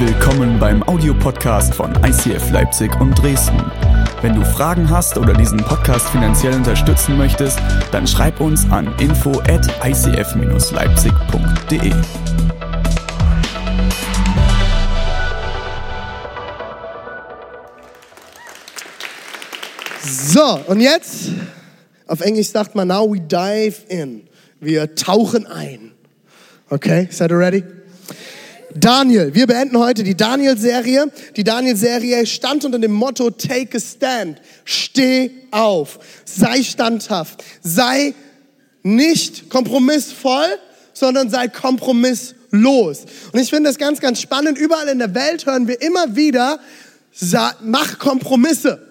Willkommen beim Audiopodcast von ICF Leipzig und Dresden. Wenn du Fragen hast oder diesen Podcast finanziell unterstützen möchtest, dann schreib uns an info at icf-leipzig.de. So, und jetzt, auf Englisch sagt man, now we dive in. Wir tauchen ein. Okay, seid ihr ready? Daniel, wir beenden heute die Daniel-Serie. Die Daniel-Serie stand unter dem Motto Take a Stand. Steh auf. Sei standhaft. Sei nicht kompromissvoll, sondern sei kompromisslos. Und ich finde das ganz, ganz spannend. Überall in der Welt hören wir immer wieder, mach Kompromisse.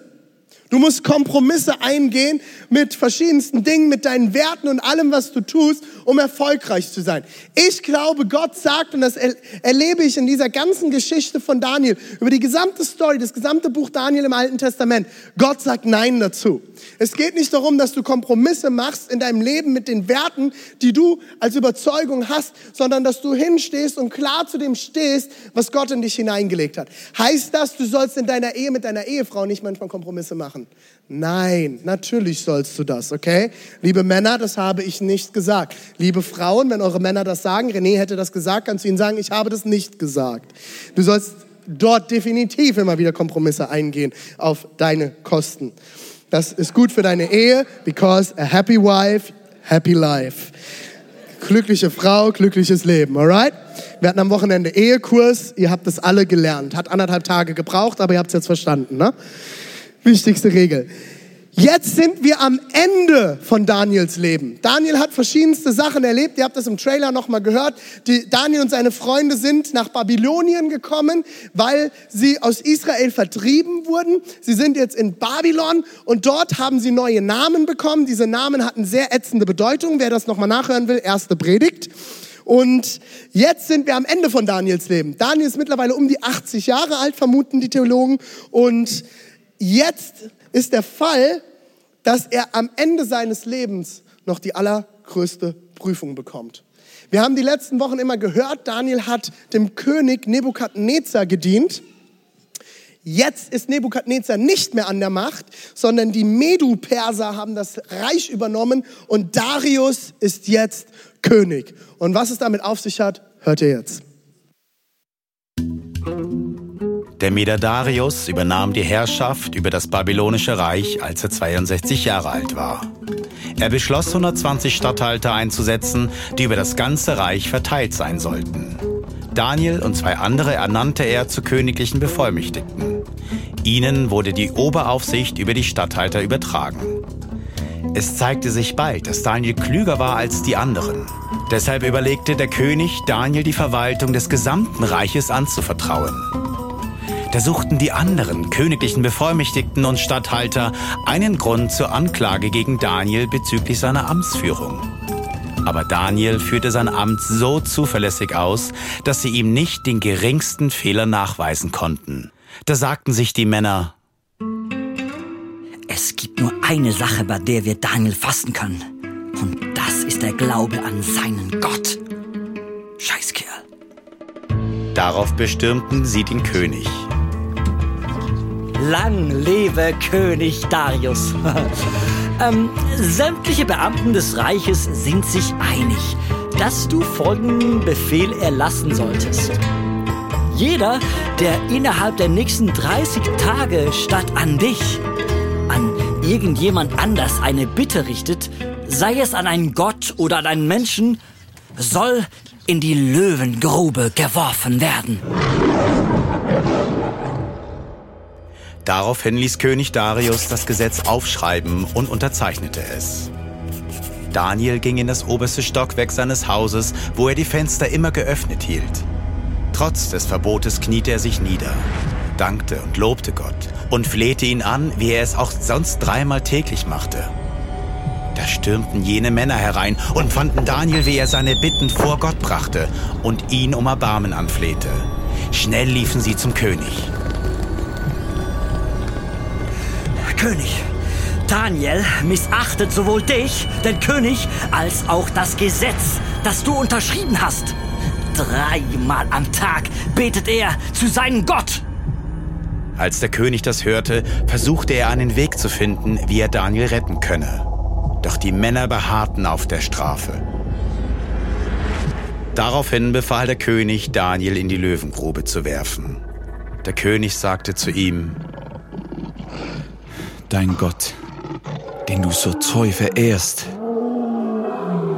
Du musst Kompromisse eingehen mit verschiedensten Dingen, mit deinen Werten und allem, was du tust, um erfolgreich zu sein. Ich glaube, Gott sagt, und das erlebe ich in dieser ganzen Geschichte von Daniel, über die gesamte Story, das gesamte Buch Daniel im Alten Testament, Gott sagt Nein dazu. Es geht nicht darum, dass du Kompromisse machst in deinem Leben mit den Werten, die du als Überzeugung hast, sondern dass du hinstehst und klar zu dem stehst, was Gott in dich hineingelegt hat. Heißt das, du sollst in deiner Ehe mit deiner Ehefrau nicht manchmal Kompromisse machen? Machen. Nein, natürlich sollst du das, okay? Liebe Männer, das habe ich nicht gesagt. Liebe Frauen, wenn eure Männer das sagen, René hätte das gesagt, kannst du ihnen sagen, ich habe das nicht gesagt. Du sollst dort definitiv immer wieder Kompromisse eingehen auf deine Kosten. Das ist gut für deine Ehe, because a happy wife, happy life. Glückliche Frau, glückliches Leben, alright? Wir hatten am Wochenende Ehekurs, ihr habt das alle gelernt. Hat anderthalb Tage gebraucht, aber ihr habt es jetzt verstanden, ne? Wichtigste Regel. Jetzt sind wir am Ende von Daniels Leben. Daniel hat verschiedenste Sachen erlebt. Ihr habt das im Trailer nochmal gehört. Die, Daniel und seine Freunde sind nach Babylonien gekommen, weil sie aus Israel vertrieben wurden. Sie sind jetzt in Babylon und dort haben sie neue Namen bekommen. Diese Namen hatten sehr ätzende Bedeutung. Wer das nochmal nachhören will, erste Predigt. Und jetzt sind wir am Ende von Daniels Leben. Daniel ist mittlerweile um die 80 Jahre alt, vermuten die Theologen. Und Jetzt ist der Fall, dass er am Ende seines Lebens noch die allergrößte Prüfung bekommt. Wir haben die letzten Wochen immer gehört, Daniel hat dem König Nebukadnezar gedient. Jetzt ist Nebukadnezar nicht mehr an der Macht, sondern die Medu-Perser haben das Reich übernommen und Darius ist jetzt König. Und was es damit auf sich hat, hört ihr jetzt. Der Meder Darius übernahm die Herrschaft über das babylonische Reich, als er 62 Jahre alt war. Er beschloss 120 Statthalter einzusetzen, die über das ganze Reich verteilt sein sollten. Daniel und zwei andere ernannte er zu königlichen Bevollmächtigten. Ihnen wurde die Oberaufsicht über die Statthalter übertragen. Es zeigte sich bald, dass Daniel klüger war als die anderen. Deshalb überlegte der König, Daniel die Verwaltung des gesamten Reiches anzuvertrauen. Da suchten die anderen königlichen Bevollmächtigten und Statthalter einen Grund zur Anklage gegen Daniel bezüglich seiner Amtsführung. Aber Daniel führte sein Amt so zuverlässig aus, dass sie ihm nicht den geringsten Fehler nachweisen konnten. Da sagten sich die Männer, es gibt nur eine Sache, bei der wir Daniel fassen können. Und das ist der Glaube an seinen Gott. Scheißkerl. Darauf bestürmten sie den König. Lang lebe König Darius. ähm, sämtliche Beamten des Reiches sind sich einig, dass du folgenden Befehl erlassen solltest. Jeder, der innerhalb der nächsten 30 Tage statt an dich, an irgendjemand anders eine Bitte richtet, sei es an einen Gott oder an einen Menschen, soll in die Löwengrube geworfen werden. Daraufhin ließ König Darius das Gesetz aufschreiben und unterzeichnete es. Daniel ging in das oberste Stockwerk seines Hauses, wo er die Fenster immer geöffnet hielt. Trotz des Verbotes kniete er sich nieder, dankte und lobte Gott und flehte ihn an, wie er es auch sonst dreimal täglich machte. Da stürmten jene Männer herein und fanden Daniel, wie er seine Bitten vor Gott brachte und ihn um Erbarmen anflehte. Schnell liefen sie zum König. König. Daniel missachtet sowohl dich, den König, als auch das Gesetz, das du unterschrieben hast. Dreimal am Tag betet er zu seinem Gott. Als der König das hörte, versuchte er einen Weg zu finden, wie er Daniel retten könne. Doch die Männer beharrten auf der Strafe. Daraufhin befahl der König, Daniel in die Löwengrube zu werfen. Der König sagte zu ihm, Dein Gott, den du so treu verehrst,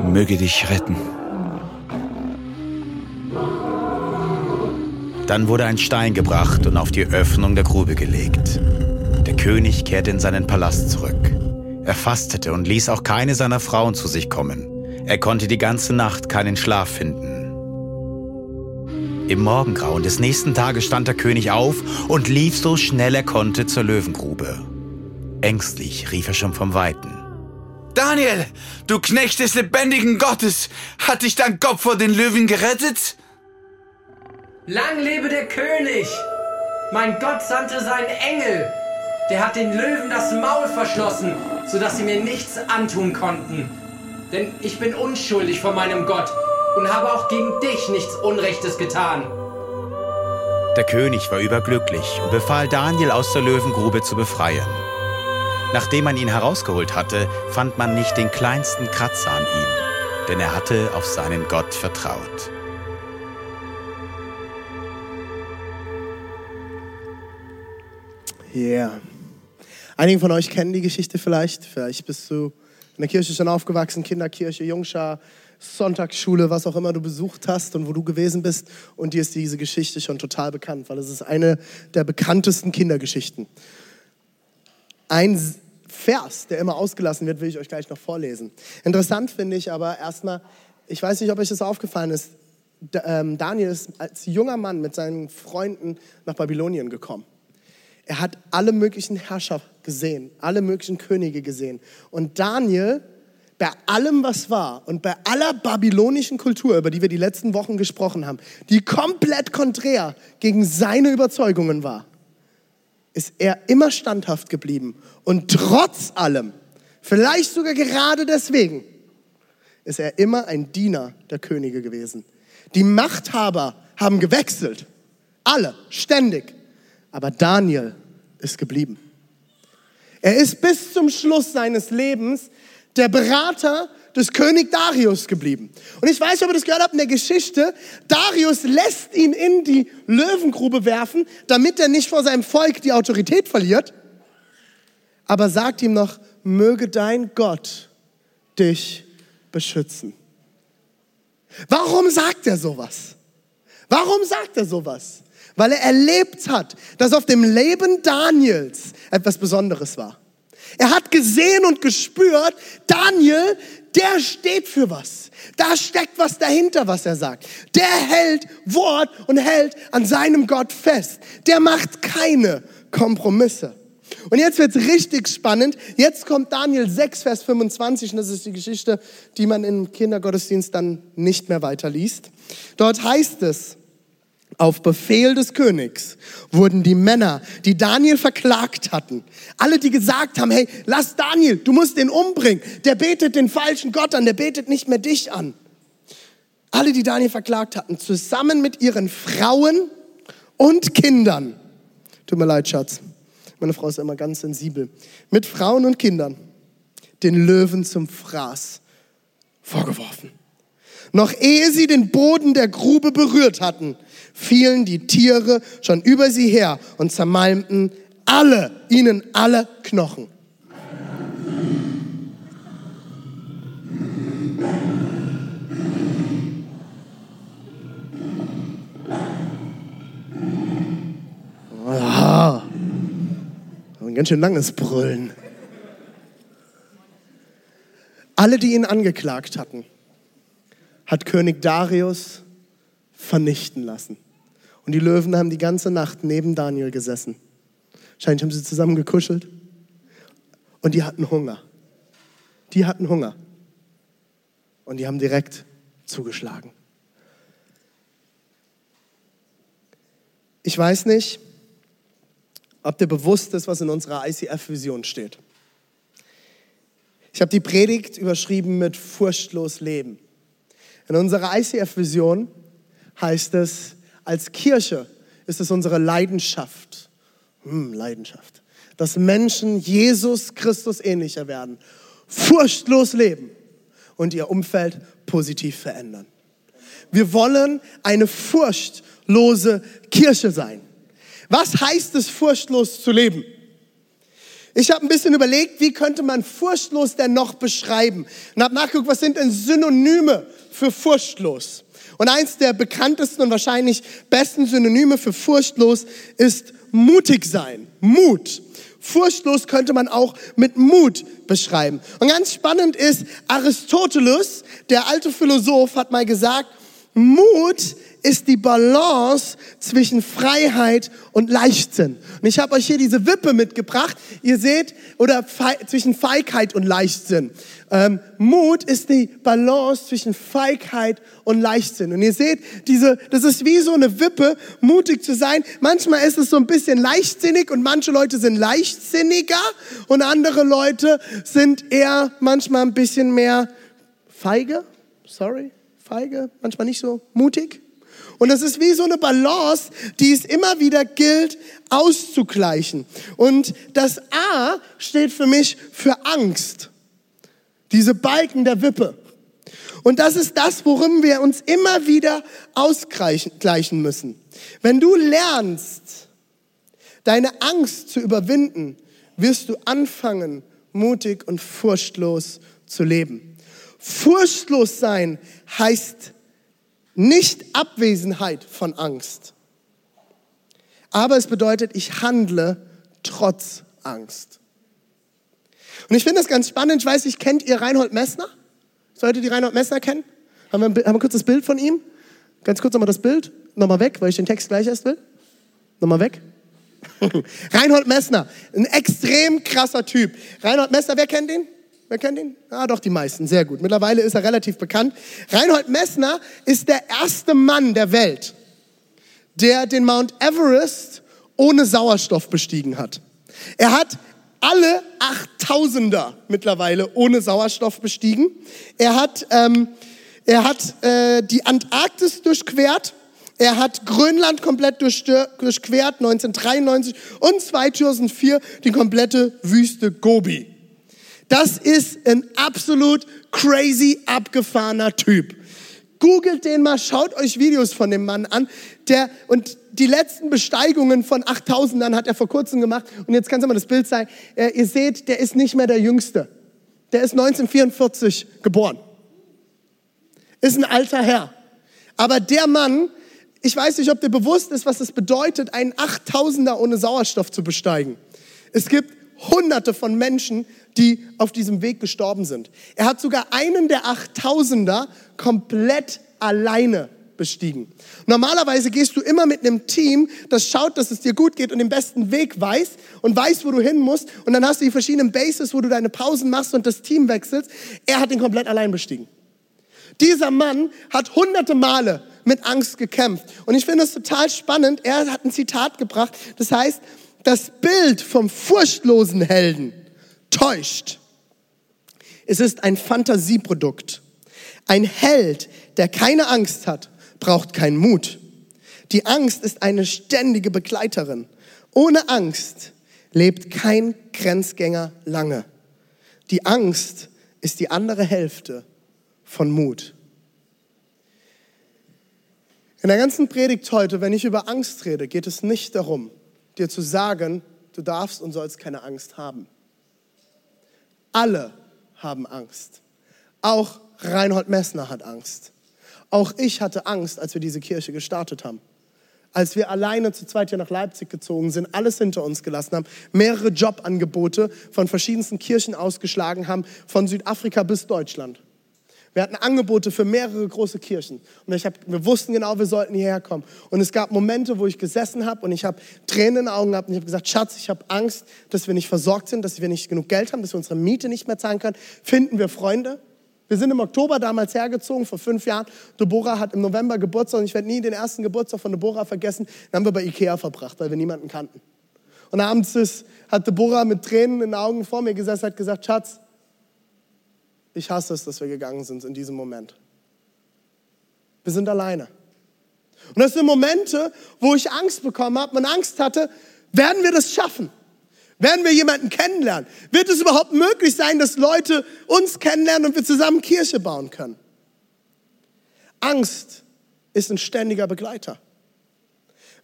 möge dich retten. Dann wurde ein Stein gebracht und auf die Öffnung der Grube gelegt. Der König kehrte in seinen Palast zurück. Er fastete und ließ auch keine seiner Frauen zu sich kommen. Er konnte die ganze Nacht keinen Schlaf finden. Im Morgengrauen des nächsten Tages stand der König auf und lief so schnell er konnte zur Löwengrube. Ängstlich rief er schon vom Weiten. Daniel, du Knecht des lebendigen Gottes, hat dich dein Kopf vor den Löwen gerettet? Lang lebe der König! Mein Gott sandte seinen Engel. Der hat den Löwen das Maul verschlossen, sodass sie mir nichts antun konnten. Denn ich bin unschuldig vor meinem Gott und habe auch gegen dich nichts Unrechtes getan. Der König war überglücklich und befahl Daniel aus der Löwengrube zu befreien. Nachdem man ihn herausgeholt hatte, fand man nicht den kleinsten Kratzer an ihm, denn er hatte auf seinen Gott vertraut. Yeah. Einige von euch kennen die Geschichte vielleicht. Vielleicht bist du in der Kirche schon aufgewachsen, Kinderkirche, Jungschar, Sonntagsschule, was auch immer du besucht hast und wo du gewesen bist. Und dir ist diese Geschichte schon total bekannt, weil es ist eine der bekanntesten Kindergeschichten. Ein Vers, der immer ausgelassen wird, will ich euch gleich noch vorlesen. Interessant finde ich aber erstmal, ich weiß nicht, ob euch das aufgefallen ist, ähm, Daniel ist als junger Mann mit seinen Freunden nach Babylonien gekommen. Er hat alle möglichen Herrscher gesehen, alle möglichen Könige gesehen. Und Daniel, bei allem, was war und bei aller babylonischen Kultur, über die wir die letzten Wochen gesprochen haben, die komplett konträr gegen seine Überzeugungen war, ist er immer standhaft geblieben. Und trotz allem, vielleicht sogar gerade deswegen, ist er immer ein Diener der Könige gewesen. Die Machthaber haben gewechselt. Alle, ständig. Aber Daniel ist geblieben. Er ist bis zum Schluss seines Lebens der Berater des König Darius geblieben. Und ich weiß ob ihr das gehört habt in der Geschichte. Darius lässt ihn in die Löwengrube werfen, damit er nicht vor seinem Volk die Autorität verliert. Aber sagt ihm noch, möge dein Gott dich beschützen. Warum sagt er sowas? Warum sagt er sowas? weil er erlebt hat, dass auf dem Leben Daniels etwas Besonderes war. Er hat gesehen und gespürt, Daniel, der steht für was. Da steckt was dahinter, was er sagt. Der hält Wort und hält an seinem Gott fest. Der macht keine Kompromisse. Und jetzt wird's richtig spannend. Jetzt kommt Daniel 6, Vers 25, und das ist die Geschichte, die man im Kindergottesdienst dann nicht mehr weiterliest. Dort heißt es, auf Befehl des Königs wurden die Männer, die Daniel verklagt hatten, alle, die gesagt haben, hey, lass Daniel, du musst den umbringen, der betet den falschen Gott an, der betet nicht mehr dich an. Alle, die Daniel verklagt hatten, zusammen mit ihren Frauen und Kindern, tut mir leid, Schatz, meine Frau ist immer ganz sensibel, mit Frauen und Kindern den Löwen zum Fraß vorgeworfen. Noch ehe sie den Boden der Grube berührt hatten, fielen die Tiere schon über sie her und zermalmten alle, ihnen alle Knochen. Ah, ein ganz schön langes Brüllen. Alle, die ihn angeklagt hatten, hat König Darius vernichten lassen. Und die Löwen haben die ganze Nacht neben Daniel gesessen. Wahrscheinlich haben sie zusammen gekuschelt. Und die hatten Hunger. Die hatten Hunger. Und die haben direkt zugeschlagen. Ich weiß nicht, ob dir bewusst ist, was in unserer ICF-Vision steht. Ich habe die Predigt überschrieben mit furchtlos Leben. In unserer ICF-Vision heißt es, als Kirche ist es unsere Leidenschaft. Hm, Leidenschaft. Dass Menschen Jesus Christus ähnlicher werden, furchtlos leben und ihr Umfeld positiv verändern. Wir wollen eine furchtlose Kirche sein. Was heißt es, furchtlos zu leben? Ich habe ein bisschen überlegt, wie könnte man furchtlos denn noch beschreiben? Und habe nachgeguckt, was sind denn Synonyme für furchtlos? Und eins der bekanntesten und wahrscheinlich besten Synonyme für furchtlos ist mutig sein. Mut. Furchtlos könnte man auch mit Mut beschreiben. Und ganz spannend ist, Aristoteles, der alte Philosoph, hat mal gesagt, Mut ist die Balance zwischen Freiheit und Leichtsinn. Und ich habe euch hier diese Wippe mitgebracht. Ihr seht, oder Fe zwischen Feigheit und Leichtsinn. Ähm, Mut ist die Balance zwischen Feigheit und Leichtsinn. Und ihr seht, diese, das ist wie so eine Wippe, mutig zu sein. Manchmal ist es so ein bisschen leichtsinnig und manche Leute sind leichtsinniger und andere Leute sind eher manchmal ein bisschen mehr feige. Sorry feige, manchmal nicht so mutig. Und das ist wie so eine Balance, die es immer wieder gilt auszugleichen. Und das A steht für mich für Angst. Diese Balken der Wippe. Und das ist das, worum wir uns immer wieder ausgleichen müssen. Wenn du lernst, deine Angst zu überwinden, wirst du anfangen, mutig und furchtlos zu leben. Furchtlos sein heißt nicht Abwesenheit von Angst. Aber es bedeutet, ich handle trotz Angst. Und ich finde das ganz spannend. Ich weiß nicht, kennt ihr Reinhold Messner? Solltet ihr Reinhold Messner kennen? Haben wir, haben wir kurz das Bild von ihm? Ganz kurz nochmal das Bild. Nochmal weg, weil ich den Text gleich erst will. Nochmal weg. Reinhold Messner, ein extrem krasser Typ. Reinhold Messner, wer kennt ihn? Wer kennt ihn? Ah, doch, die meisten. Sehr gut. Mittlerweile ist er relativ bekannt. Reinhold Messner ist der erste Mann der Welt, der den Mount Everest ohne Sauerstoff bestiegen hat. Er hat alle 8000er mittlerweile ohne Sauerstoff bestiegen. Er hat, ähm, er hat äh, die Antarktis durchquert. Er hat Grönland komplett durchquert, 1993 und 2004 die komplette Wüste Gobi. Das ist ein absolut crazy abgefahrener Typ. Googelt den mal, schaut euch Videos von dem Mann an. Der, und die letzten Besteigungen von 8000ern hat er vor kurzem gemacht. Und jetzt kannst du mal das Bild zeigen. Äh, ihr seht, der ist nicht mehr der Jüngste. Der ist 1944 geboren. Ist ein alter Herr. Aber der Mann, ich weiß nicht, ob dir bewusst ist, was es bedeutet, einen 8000er ohne Sauerstoff zu besteigen. Es gibt hunderte von Menschen, die auf diesem Weg gestorben sind. Er hat sogar einen der 8000er komplett alleine bestiegen. Normalerweise gehst du immer mit einem Team, das schaut, dass es dir gut geht und den besten Weg weiß und weiß, wo du hin musst. Und dann hast du die verschiedenen Bases, wo du deine Pausen machst und das Team wechselst. Er hat ihn komplett allein bestiegen. Dieser Mann hat hunderte Male mit Angst gekämpft. Und ich finde es total spannend. Er hat ein Zitat gebracht. Das heißt, das Bild vom furchtlosen Helden täuscht. Es ist ein Fantasieprodukt. Ein Held, der keine Angst hat, braucht keinen Mut. Die Angst ist eine ständige Begleiterin. Ohne Angst lebt kein Grenzgänger lange. Die Angst ist die andere Hälfte von Mut. In der ganzen Predigt heute, wenn ich über Angst rede, geht es nicht darum, dir zu sagen, du darfst und sollst keine Angst haben. Alle haben Angst. Auch Reinhold Messner hat Angst. Auch ich hatte Angst, als wir diese Kirche gestartet haben. Als wir alleine zu zweit hier nach Leipzig gezogen sind, alles hinter uns gelassen haben, mehrere Jobangebote von verschiedensten Kirchen ausgeschlagen haben, von Südafrika bis Deutschland. Wir hatten Angebote für mehrere große Kirchen. Und ich hab, wir wussten genau, wir sollten hierher kommen. Und es gab Momente, wo ich gesessen habe und ich habe Tränen in den Augen gehabt und ich habe gesagt, Schatz, ich habe Angst, dass wir nicht versorgt sind, dass wir nicht genug Geld haben, dass wir unsere Miete nicht mehr zahlen können. Finden wir Freunde? Wir sind im Oktober damals hergezogen, vor fünf Jahren. Deborah hat im November Geburtstag und ich werde nie den ersten Geburtstag von Deborah vergessen. Den haben wir bei Ikea verbracht, weil wir niemanden kannten. Und abends ist, hat Deborah mit Tränen in den Augen vor mir gesessen und hat gesagt, Schatz, ich hasse es, dass wir gegangen sind in diesem Moment. Wir sind alleine. Und das sind Momente, wo ich Angst bekommen habe und Angst hatte, werden wir das schaffen? Werden wir jemanden kennenlernen? Wird es überhaupt möglich sein, dass Leute uns kennenlernen und wir zusammen Kirche bauen können? Angst ist ein ständiger Begleiter.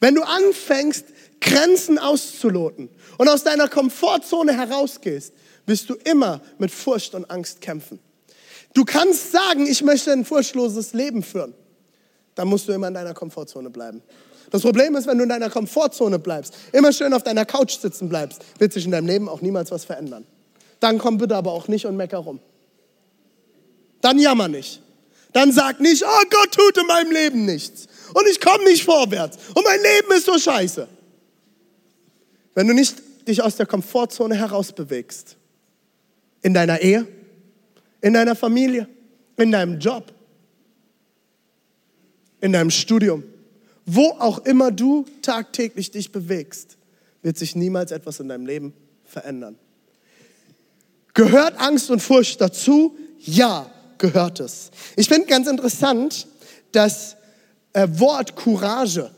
Wenn du anfängst, Grenzen auszuloten und aus deiner Komfortzone herausgehst, wirst du immer mit Furcht und Angst kämpfen. Du kannst sagen, ich möchte ein furchtloses Leben führen. Dann musst du immer in deiner Komfortzone bleiben. Das Problem ist, wenn du in deiner Komfortzone bleibst, immer schön auf deiner Couch sitzen bleibst, wird sich in deinem Leben auch niemals was verändern. Dann komm bitte aber auch nicht und mecker rum. Dann jammer nicht. Dann sag nicht, oh Gott tut in meinem Leben nichts. Und ich komme nicht vorwärts. Und mein Leben ist so scheiße. Wenn du nicht dich aus der Komfortzone herausbewegst, in deiner Ehe, in deiner Familie, in deinem Job, in deinem Studium, wo auch immer du tagtäglich dich bewegst, wird sich niemals etwas in deinem Leben verändern. Gehört Angst und Furcht dazu? Ja, gehört es. Ich finde ganz interessant, das äh, Wort Courage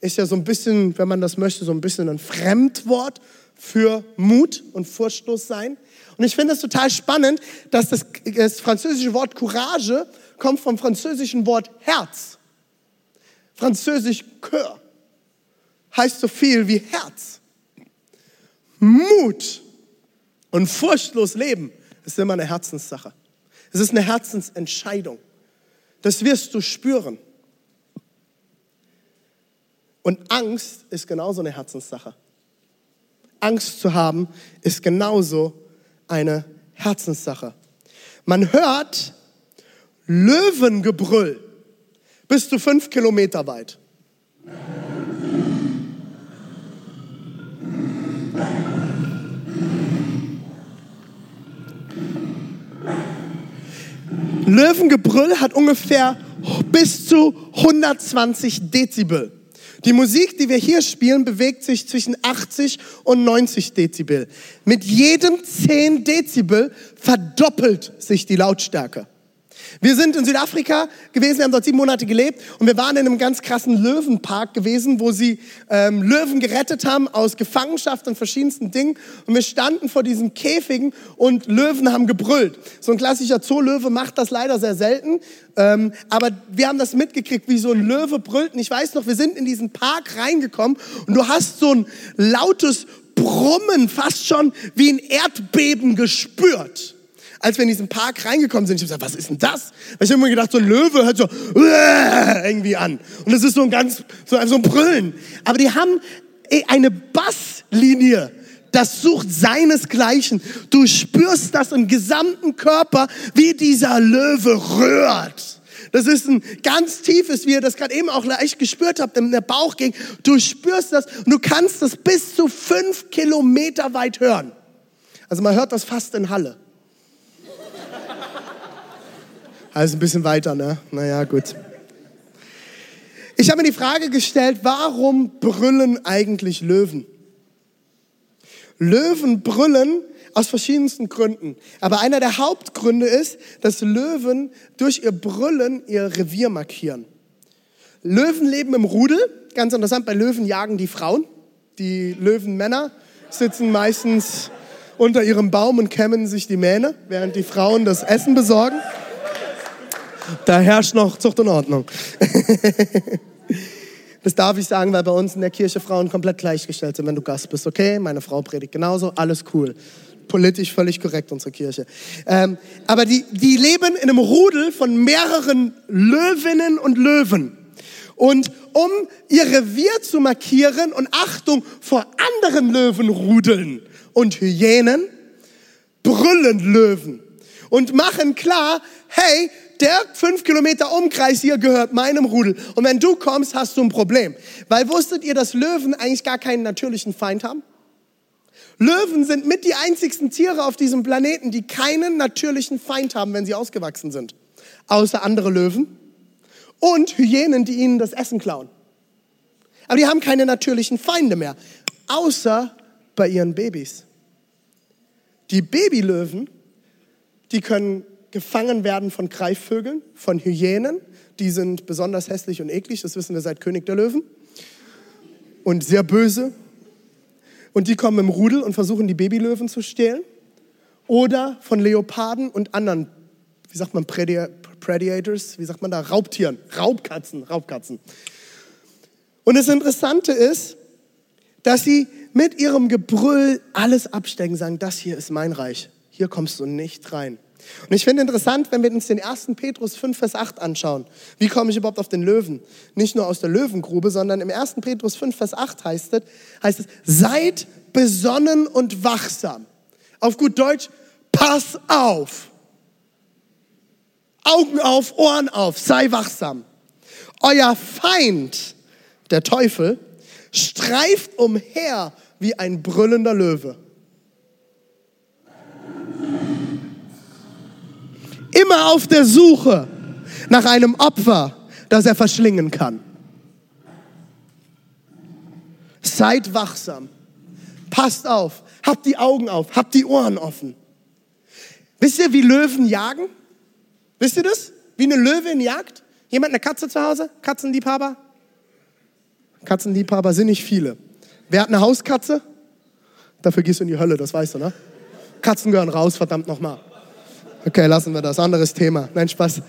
ist ja so ein bisschen, wenn man das möchte, so ein bisschen ein Fremdwort für Mut und furchtlos sein. Und ich finde es total spannend, dass das, das französische Wort Courage kommt vom französischen Wort Herz. Französisch Cœur heißt so viel wie Herz. Mut und furchtlos leben ist immer eine Herzenssache. Es ist eine Herzensentscheidung. Das wirst du spüren. Und Angst ist genauso eine Herzenssache. Angst zu haben ist genauso eine Herzenssache. Man hört Löwengebrüll bis zu fünf Kilometer weit. Löwengebrüll hat ungefähr bis zu 120 Dezibel. Die Musik, die wir hier spielen, bewegt sich zwischen 80 und 90 Dezibel. Mit jedem 10 Dezibel verdoppelt sich die Lautstärke. Wir sind in Südafrika gewesen, wir haben dort sieben Monate gelebt und wir waren in einem ganz krassen Löwenpark gewesen, wo sie ähm, Löwen gerettet haben aus Gefangenschaft und verschiedensten Dingen. Und wir standen vor diesen Käfigen und Löwen haben gebrüllt. So ein klassischer Zoolöwe macht das leider sehr selten, ähm, aber wir haben das mitgekriegt, wie so ein Löwe brüllt. Und ich weiß noch, wir sind in diesen Park reingekommen und du hast so ein lautes Brummen, fast schon wie ein Erdbeben gespürt als wir in diesen Park reingekommen sind, ich habe gesagt, was ist denn das? Ich habe mir gedacht, so ein Löwe hört so irgendwie an. Und das ist so ein ganz, so ein Brüllen. Aber die haben eine Basslinie. Das sucht seinesgleichen. Du spürst das im gesamten Körper, wie dieser Löwe rührt. Das ist ein ganz tiefes, wie ihr das gerade eben auch leicht gespürt habt, in der Bauch ging. Du spürst das und du kannst das bis zu fünf Kilometer weit hören. Also man hört das fast in Halle. Also ein bisschen weiter, ne? Naja, gut. Ich habe mir die Frage gestellt, warum brüllen eigentlich Löwen? Löwen brüllen aus verschiedensten Gründen. Aber einer der Hauptgründe ist, dass Löwen durch ihr Brüllen ihr Revier markieren. Löwen leben im Rudel. Ganz interessant, bei Löwen jagen die Frauen. Die Löwenmänner sitzen meistens unter ihrem Baum und kämmen sich die Mähne, während die Frauen das Essen besorgen. Da herrscht noch Zucht und Ordnung. Das darf ich sagen, weil bei uns in der Kirche Frauen komplett gleichgestellt sind, wenn du Gast bist. Okay, meine Frau predigt genauso, alles cool. Politisch völlig korrekt, unsere Kirche. Ähm, aber die, die leben in einem Rudel von mehreren Löwinnen und Löwen. Und um ihr Revier zu markieren und Achtung vor anderen Löwenrudeln und Hyänen, brüllen Löwen und machen klar, hey, der fünf Kilometer Umkreis hier gehört meinem Rudel. Und wenn du kommst, hast du ein Problem. Weil wusstet ihr, dass Löwen eigentlich gar keinen natürlichen Feind haben? Löwen sind mit die einzigsten Tiere auf diesem Planeten, die keinen natürlichen Feind haben, wenn sie ausgewachsen sind. Außer andere Löwen und Hyänen, die ihnen das Essen klauen. Aber die haben keine natürlichen Feinde mehr, außer bei ihren Babys. Die Babylöwen, die können gefangen werden von Greifvögeln, von Hyänen. Die sind besonders hässlich und eklig, das wissen wir seit König der Löwen. Und sehr böse. Und die kommen im Rudel und versuchen, die Babylöwen zu stehlen. Oder von Leoparden und anderen, wie sagt man, Predi Predators, wie sagt man da, Raubtieren, Raubkatzen, Raubkatzen. Und das Interessante ist, dass sie mit ihrem Gebrüll alles abstecken, sagen, das hier ist mein Reich, hier kommst du nicht rein. Und ich finde interessant, wenn wir uns den 1. Petrus 5, Vers 8 anschauen. Wie komme ich überhaupt auf den Löwen? Nicht nur aus der Löwengrube, sondern im 1. Petrus 5, Vers 8 heißt es, heißt es, seid besonnen und wachsam. Auf gut Deutsch, pass auf. Augen auf, Ohren auf, sei wachsam. Euer Feind, der Teufel, streift umher wie ein brüllender Löwe. Immer auf der Suche nach einem Opfer, das er verschlingen kann. Seid wachsam. Passt auf. Habt die Augen auf. Habt die Ohren offen. Wisst ihr, wie Löwen jagen? Wisst ihr das? Wie eine Löwin jagt? Jemand eine Katze zu Hause? Katzenliebhaber? Katzenliebhaber sind nicht viele. Wer hat eine Hauskatze? Dafür gehst du in die Hölle, das weißt du, ne? Katzen gehören raus, verdammt nochmal. Okay, lassen wir das. Anderes Thema. Nein, Spaß.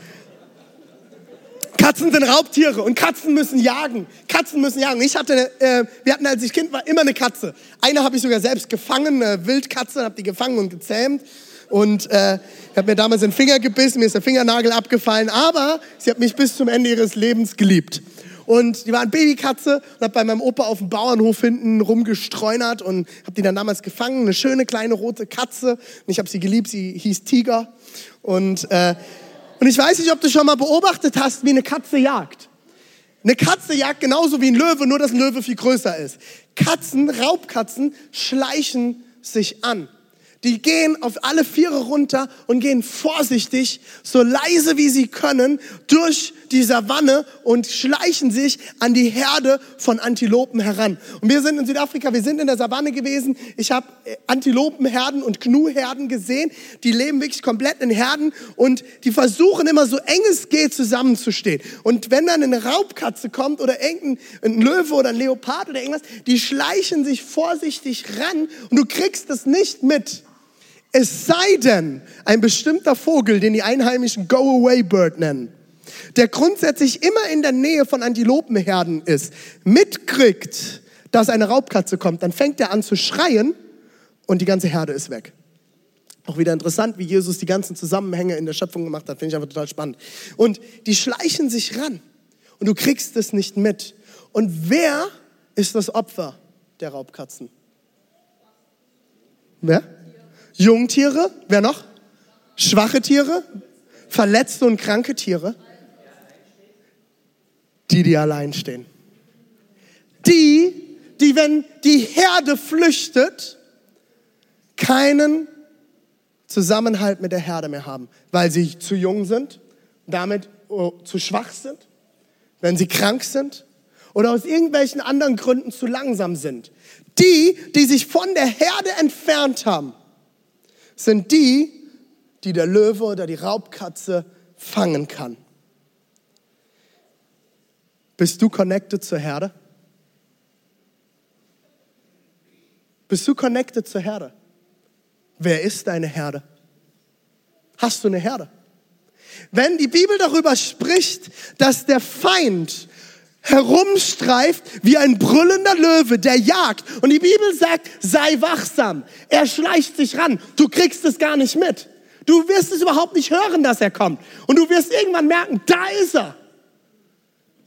Katzen sind Raubtiere und Katzen müssen jagen. Katzen müssen jagen. Ich hatte, äh, wir hatten, als ich Kind war, immer eine Katze. Eine habe ich sogar selbst gefangen, eine Wildkatze, habe die gefangen und gezähmt. Und äh, habe mir damals den Finger gebissen, mir ist der Fingernagel abgefallen, aber sie hat mich bis zum Ende ihres Lebens geliebt. Und die war eine Babykatze und habe bei meinem Opa auf dem Bauernhof hinten rumgestreunert und habe die dann damals gefangen. Eine schöne kleine rote Katze. Und ich habe sie geliebt, sie hieß Tiger. Und, äh, und ich weiß nicht, ob du schon mal beobachtet hast, wie eine Katze jagt. Eine Katze jagt genauso wie ein Löwe, nur dass ein Löwe viel größer ist. Katzen, Raubkatzen, schleichen sich an. Die gehen auf alle Viere runter und gehen vorsichtig, so leise wie sie können, durch die Savanne und schleichen sich an die Herde von Antilopen heran. Und wir sind in Südafrika, wir sind in der Savanne gewesen. Ich habe äh, Antilopenherden und Gnuherden gesehen. Die leben wirklich komplett in Herden und die versuchen immer so eng es geht zusammenzustehen. Und wenn dann eine Raubkatze kommt oder irgendein Löwe oder ein Leopard oder irgendwas, die schleichen sich vorsichtig ran und du kriegst es nicht mit. Es sei denn, ein bestimmter Vogel, den die Einheimischen Go-Away-Bird nennen, der grundsätzlich immer in der Nähe von Antilopenherden ist, mitkriegt, dass eine Raubkatze kommt, dann fängt er an zu schreien und die ganze Herde ist weg. Auch wieder interessant, wie Jesus die ganzen Zusammenhänge in der Schöpfung gemacht hat, finde ich einfach total spannend. Und die schleichen sich ran und du kriegst es nicht mit. Und wer ist das Opfer der Raubkatzen? Wer? Jungtiere, wer noch? Schwache Tiere, verletzte und kranke Tiere, die, die allein stehen. Die, die, wenn die Herde flüchtet, keinen Zusammenhalt mit der Herde mehr haben, weil sie zu jung sind, damit oh, zu schwach sind, wenn sie krank sind oder aus irgendwelchen anderen Gründen zu langsam sind. Die, die sich von der Herde entfernt haben, sind die, die der Löwe oder die Raubkatze fangen kann. Bist du connected zur Herde? Bist du connected zur Herde? Wer ist deine Herde? Hast du eine Herde? Wenn die Bibel darüber spricht, dass der Feind herumstreift wie ein brüllender Löwe, der jagt. Und die Bibel sagt, sei wachsam. Er schleicht sich ran. Du kriegst es gar nicht mit. Du wirst es überhaupt nicht hören, dass er kommt. Und du wirst irgendwann merken, da ist er.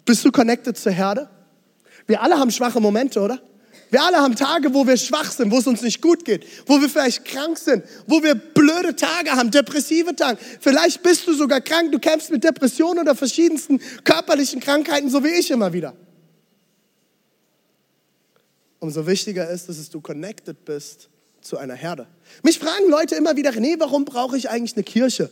Bist du connected zur Herde? Wir alle haben schwache Momente, oder? Wir alle haben Tage, wo wir schwach sind, wo es uns nicht gut geht, wo wir vielleicht krank sind, wo wir blöde Tage haben, depressive Tage. Vielleicht bist du sogar krank, du kämpfst mit Depressionen oder verschiedensten körperlichen Krankheiten, so wie ich immer wieder. Umso wichtiger ist, dass du connected bist zu einer Herde. Mich fragen Leute immer wieder, nee, warum brauche ich eigentlich eine Kirche?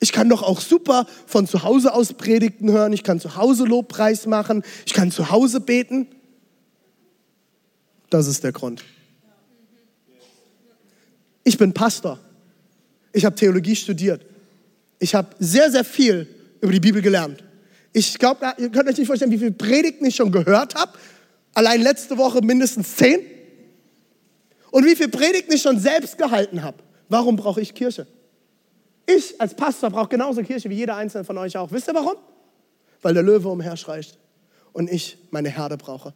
Ich kann doch auch super von zu Hause aus Predigten hören, ich kann zu Hause Lobpreis machen, ich kann zu Hause beten. Das ist der Grund. Ich bin Pastor. Ich habe Theologie studiert. Ich habe sehr, sehr viel über die Bibel gelernt. Ich glaube, ihr könnt euch nicht vorstellen, wie viele Predigten ich schon gehört habe. Allein letzte Woche mindestens zehn. Und wie viele Predigten ich schon selbst gehalten habe. Warum brauche ich Kirche? Ich als Pastor brauche genauso Kirche wie jeder einzelne von euch auch. Wisst ihr warum? Weil der Löwe umherschreit und ich meine Herde brauche.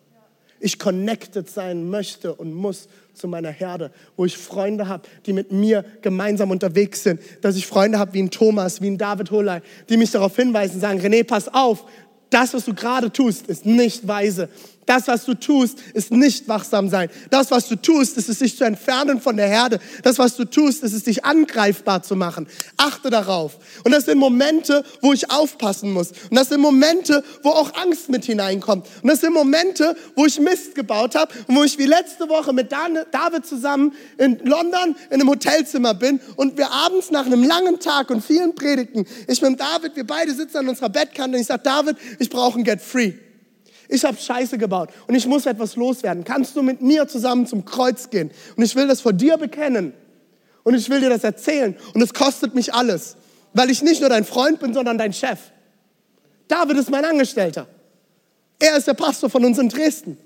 Ich connected sein möchte und muss zu meiner Herde, wo ich Freunde habe, die mit mir gemeinsam unterwegs sind, dass ich Freunde habe wie ein Thomas, wie ein David Holei, die mich darauf hinweisen, sagen, René, pass auf, das, was du gerade tust, ist nicht weise. Das, was du tust, ist nicht wachsam sein. Das, was du tust, ist es, sich zu entfernen von der Herde. Das, was du tust, ist es, dich angreifbar zu machen. Achte darauf. Und das sind Momente, wo ich aufpassen muss. Und das sind Momente, wo auch Angst mit hineinkommt. Und das sind Momente, wo ich Mist gebaut habe und wo ich wie letzte Woche mit David zusammen in London in einem Hotelzimmer bin und wir abends nach einem langen Tag und vielen Predigten, ich mit David, wir beide sitzen an unserer Bettkante und ich sage, David, ich brauche ein Get Free. Ich habe Scheiße gebaut und ich muss etwas loswerden. Kannst du mit mir zusammen zum Kreuz gehen? Und ich will das vor dir bekennen. Und ich will dir das erzählen. Und es kostet mich alles, weil ich nicht nur dein Freund bin, sondern dein Chef. David ist mein Angestellter. Er ist der Pastor von uns in Dresden.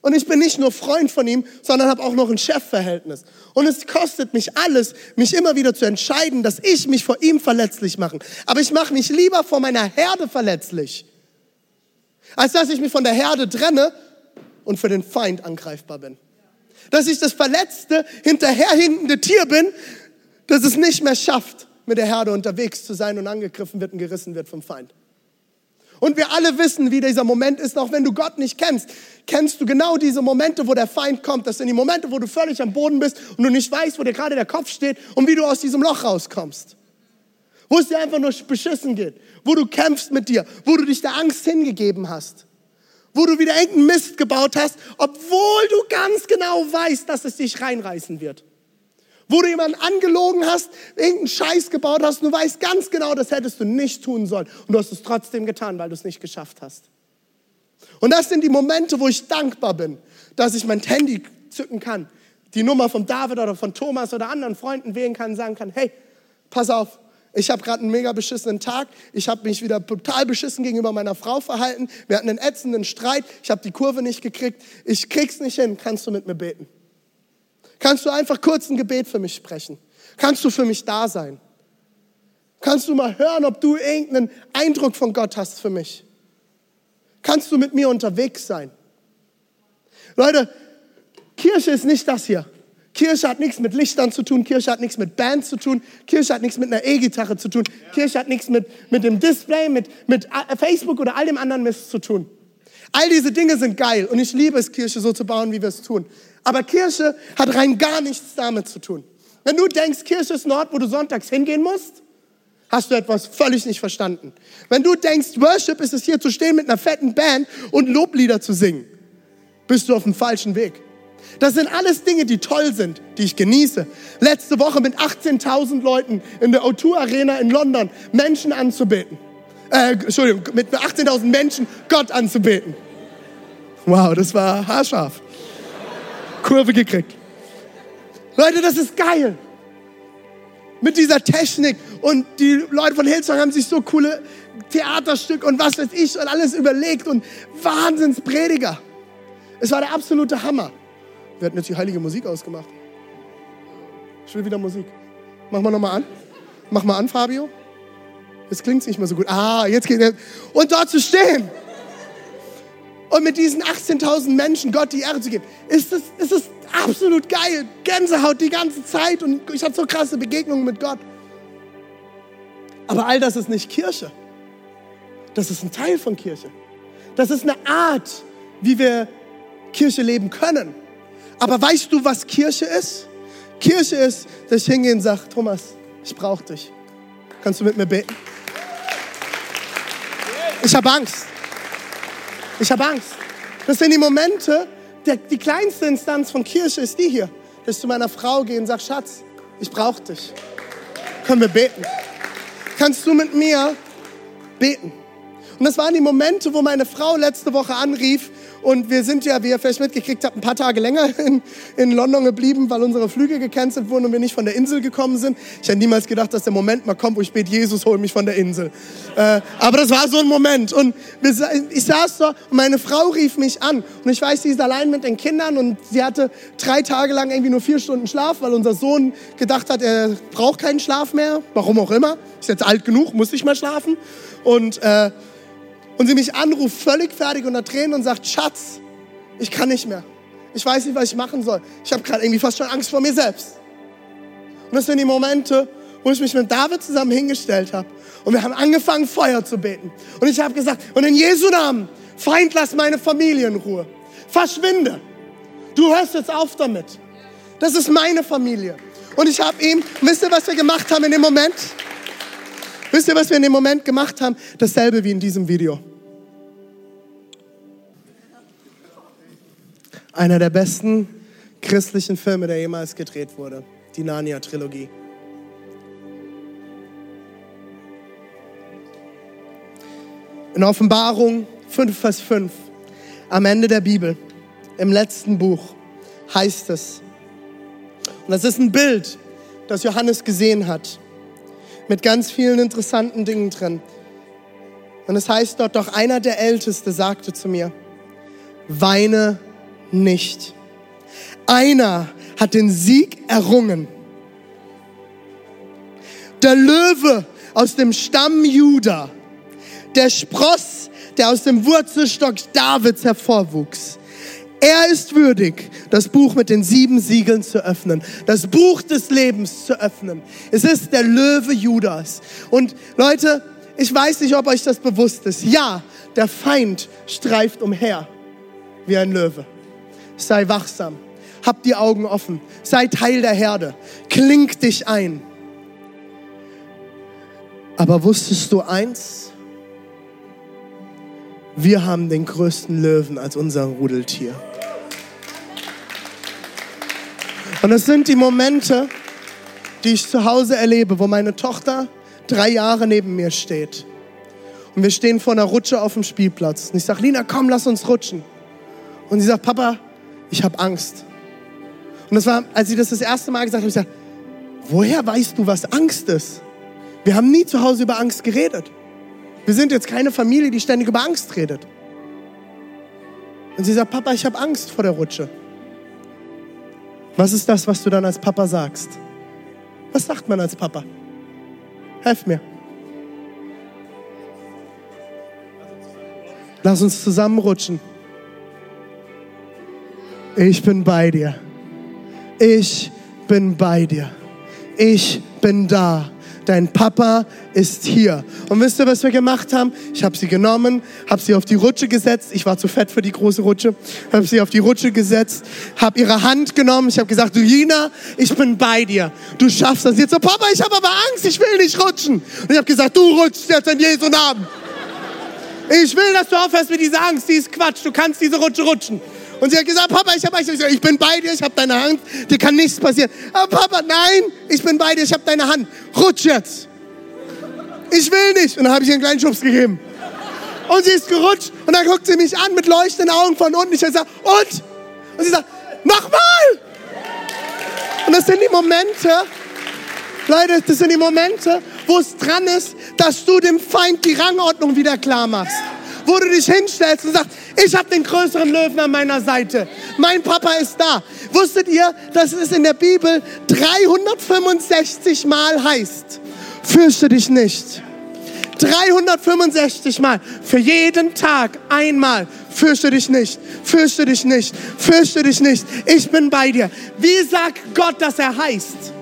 Und ich bin nicht nur Freund von ihm, sondern habe auch noch ein Chefverhältnis. Und es kostet mich alles, mich immer wieder zu entscheiden, dass ich mich vor ihm verletzlich mache. Aber ich mache mich lieber vor meiner Herde verletzlich, als dass ich mich von der Herde trenne und für den Feind angreifbar bin. Dass ich das verletzte, hinterherhinkende Tier bin, das es nicht mehr schafft, mit der Herde unterwegs zu sein und angegriffen wird und gerissen wird vom Feind. Und wir alle wissen, wie dieser Moment ist, auch wenn du Gott nicht kennst, kennst du genau diese Momente, wo der Feind kommt. Das sind die Momente, wo du völlig am Boden bist und du nicht weißt, wo dir gerade der Kopf steht und wie du aus diesem Loch rauskommst. Wo es dir einfach nur beschissen geht, wo du kämpfst mit dir, wo du dich der Angst hingegeben hast, wo du wieder irgendeinen Mist gebaut hast, obwohl du ganz genau weißt, dass es dich reinreißen wird. Wo du jemanden angelogen hast, irgendeinen Scheiß gebaut hast und du weißt ganz genau, das hättest du nicht tun sollen. Und du hast es trotzdem getan, weil du es nicht geschafft hast. Und das sind die Momente, wo ich dankbar bin, dass ich mein Handy zücken kann, die Nummer von David oder von Thomas oder anderen Freunden wählen kann und sagen kann, hey, pass auf, ich habe gerade einen mega beschissenen Tag. Ich habe mich wieder total beschissen gegenüber meiner Frau verhalten. Wir hatten einen ätzenden Streit. Ich habe die Kurve nicht gekriegt. Ich krieg's nicht hin. Kannst du mit mir beten? Kannst du einfach kurz ein Gebet für mich sprechen? Kannst du für mich da sein? Kannst du mal hören, ob du irgendeinen Eindruck von Gott hast für mich? Kannst du mit mir unterwegs sein? Leute, Kirche ist nicht das hier. Kirche hat nichts mit Lichtern zu tun, Kirche hat nichts mit Band zu tun, Kirche hat nichts mit einer E-Gitarre zu tun, ja. Kirche hat nichts mit, mit dem Display, mit, mit äh, Facebook oder all dem anderen Mist zu tun. All diese Dinge sind geil und ich liebe es, Kirche so zu bauen, wie wir es tun. Aber Kirche hat rein gar nichts damit zu tun. Wenn du denkst, Kirche ist ein Ort, wo du sonntags hingehen musst, hast du etwas völlig nicht verstanden. Wenn du denkst, Worship ist es hier zu stehen mit einer fetten Band und Loblieder zu singen, bist du auf dem falschen Weg. Das sind alles Dinge, die toll sind, die ich genieße. Letzte Woche mit 18.000 Leuten in der O2 Arena in London Menschen anzubeten. Äh, Entschuldigung, mit 18.000 Menschen Gott anzubeten. Wow, das war haarscharf. Kurve gekriegt. Leute, das ist geil. Mit dieser Technik und die Leute von Hillsong haben sich so coole Theaterstück und was weiß ich und alles überlegt und Wahnsinnsprediger. Es war der absolute Hammer. Wir hatten jetzt die heilige Musik ausgemacht. Will wieder Musik. Mach mal nochmal an. Mach mal an, Fabio. Jetzt klingt es nicht mehr so gut. Ah, jetzt geht es. Und dort zu stehen und mit diesen 18.000 Menschen Gott die Ehre zu geben, ist es, ist absolut geil. Gänsehaut die ganze Zeit und ich hatte so krasse Begegnungen mit Gott. Aber all das ist nicht Kirche. Das ist ein Teil von Kirche. Das ist eine Art, wie wir Kirche leben können. Aber weißt du, was Kirche ist? Kirche ist, dass ich hingehe und sage, Thomas, ich brauche dich. Kannst du mit mir beten? Ich habe Angst. Ich habe Angst. Das sind die Momente, der, die kleinste Instanz von Kirche ist die hier. Dass ich zu meiner Frau gehe und sage, Schatz, ich brauche dich. Können wir beten? Kannst du mit mir beten? Und das waren die Momente, wo meine Frau letzte Woche anrief Und wir sind ja, wie ihr vielleicht mitgekriegt habt, ein paar Tage länger in, in London geblieben, weil unsere Flüge gecancelt wurden und wir nicht von der Insel gekommen sind. Ich hätte niemals gedacht, dass der Moment mal kommt, wo ich bete, Jesus, hol mich von der Insel. Äh, aber das war so ein Moment. Und wir, ich saß da und meine Frau rief mich an. Und ich weiß, sie ist allein mit den Kindern und sie hatte drei Tage lang irgendwie nur vier Stunden Schlaf, weil unser Sohn gedacht hat, er braucht keinen Schlaf mehr. Warum auch immer. Ist jetzt alt genug, muss nicht mehr schlafen. Und äh, und sie mich anruft, völlig fertig unter Tränen und sagt, Schatz, ich kann nicht mehr. Ich weiß nicht, was ich machen soll. Ich habe gerade irgendwie fast schon Angst vor mir selbst. Und das sind die Momente, wo ich mich mit David zusammen hingestellt habe. Und wir haben angefangen, Feuer zu beten. Und ich habe gesagt, und in Jesu Namen, Feind, lass meine Familie in Ruhe. Verschwinde. Du hörst jetzt auf damit. Das ist meine Familie. Und ich habe ihm, wisst ihr, was wir gemacht haben in dem Moment? Wisst ihr, was wir in dem Moment gemacht haben? Dasselbe wie in diesem Video. Einer der besten christlichen Filme, der jemals gedreht wurde. Die Narnia-Trilogie. In Offenbarung 5, Vers 5, am Ende der Bibel, im letzten Buch, heißt es, und das ist ein Bild, das Johannes gesehen hat mit ganz vielen interessanten Dingen drin. Und es heißt dort, doch einer der Älteste sagte zu mir, weine nicht. Einer hat den Sieg errungen. Der Löwe aus dem Stamm Juda, der Spross, der aus dem Wurzelstock Davids hervorwuchs. Er ist würdig, das Buch mit den sieben Siegeln zu öffnen, das Buch des Lebens zu öffnen. Es ist der Löwe Judas. Und Leute, ich weiß nicht, ob euch das bewusst ist. Ja, der Feind streift umher wie ein Löwe. Sei wachsam, hab die Augen offen, sei Teil der Herde, kling dich ein. Aber wusstest du eins? Wir haben den größten Löwen als unser Rudeltier. Und es sind die Momente, die ich zu Hause erlebe, wo meine Tochter drei Jahre neben mir steht. Und wir stehen vor einer Rutsche auf dem Spielplatz. Und ich sage, Lina, komm, lass uns rutschen. Und sie sagt, Papa, ich habe Angst. Und das war, als sie das das erste Mal gesagt hat, ich gesagt, woher weißt du, was Angst ist? Wir haben nie zu Hause über Angst geredet. Wir sind jetzt keine Familie, die ständig über Angst redet. Und sie sagt, Papa, ich habe Angst vor der Rutsche. Was ist das, was du dann als Papa sagst? Was sagt man als Papa? Helf mir. Lass uns zusammenrutschen. Ich bin bei dir. Ich bin bei dir. Ich bin da. Dein Papa ist hier. Und wisst ihr, was wir gemacht haben? Ich habe sie genommen, habe sie auf die Rutsche gesetzt. Ich war zu fett für die große Rutsche. Habe sie auf die Rutsche gesetzt, habe ihre Hand genommen. Ich habe gesagt, du Jina, ich bin bei dir. Du schaffst das. Jetzt so, Papa, ich habe aber Angst, ich will nicht rutschen. Und ich habe gesagt, du rutschst jetzt in Jesu Namen. Ich will, dass du aufhörst mit dieser Angst. Die ist Quatsch. Du kannst diese Rutsche rutschen. Und sie hat gesagt, Papa, ich, hab, ich, ich bin bei dir, ich habe deine Hand, dir kann nichts passieren. Aber Papa, nein, ich bin bei dir, ich habe deine Hand. Rutsch jetzt. Ich will nicht. Und dann habe ich ihr einen kleinen Schubs gegeben. Und sie ist gerutscht und dann guckt sie mich an mit leuchtenden Augen von unten. Ich sage, und? Und sie sagt, nochmal. Und das sind die Momente, Leute, das sind die Momente, wo es dran ist, dass du dem Feind die Rangordnung wieder klar machst wo du dich hinstellst und sagst, ich habe den größeren Löwen an meiner Seite. Mein Papa ist da. Wusstet ihr, dass es in der Bibel 365 Mal heißt, fürchte dich nicht. 365 Mal. Für jeden Tag einmal. Fürchte dich nicht. Fürchte dich nicht. Fürchte dich nicht. Ich bin bei dir. Wie sagt Gott, dass er heißt?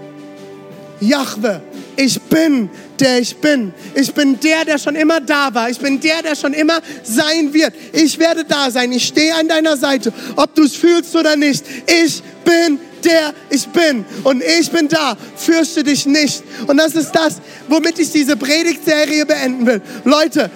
Jahwe. Ich bin der ich bin. Ich bin der, der schon immer da war. Ich bin der, der schon immer sein wird. Ich werde da sein. Ich stehe an deiner Seite, ob du es fühlst oder nicht. Ich bin der ich bin und ich bin da. Fürchte dich nicht. Und das ist das, womit ich diese Predigtserie beenden will. Leute,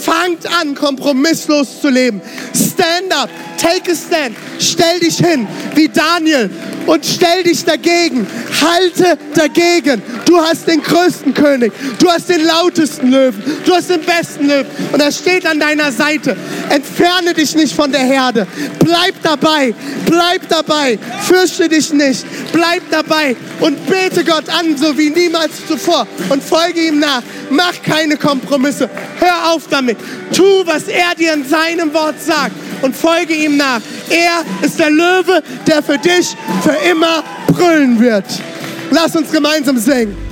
fangt an, kompromisslos zu leben. Stand up, take a stand, stell dich hin wie Daniel und stell dich dagegen. Halte dagegen. Du hast den größten König. Du hast den lautesten Löwen. Du hast den besten Löwen. Und er steht an deiner Seite. Entferne dich nicht von der Herde. Bleib dabei. Bleib dabei. Fürchte dich nicht. Bleib dabei und bete Gott an, so wie niemals zuvor. Und folge ihm nach. Mach keine Kompromisse. Hör auf damit. Tu, was er dir in seinem Wort sagt und folge ihm nach. Er ist der Löwe, der für dich für immer brüllen wird. Lass uns gemeinsam singen.